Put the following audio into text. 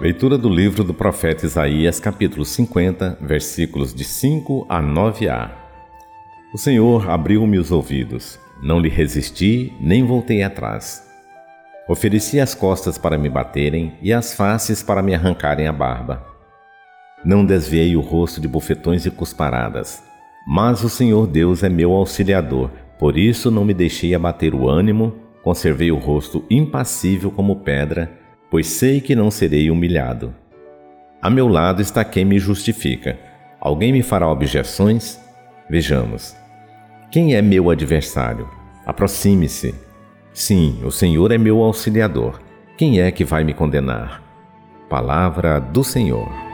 Leitura do livro do profeta Isaías, capítulo 50, versículos de 5 a 9a. O Senhor abriu-me os ouvidos, não lhe resisti, nem voltei atrás. Ofereci as costas para me baterem e as faces para me arrancarem a barba. Não desviei o rosto de bufetões e cusparadas. Mas o Senhor Deus é meu auxiliador, por isso não me deixei abater o ânimo, conservei o rosto impassível como pedra pois sei que não serei humilhado. A meu lado está quem me justifica. Alguém me fará objeções? Vejamos. Quem é meu adversário? Aproxime-se. Sim, o Senhor é meu auxiliador. Quem é que vai me condenar? Palavra do Senhor.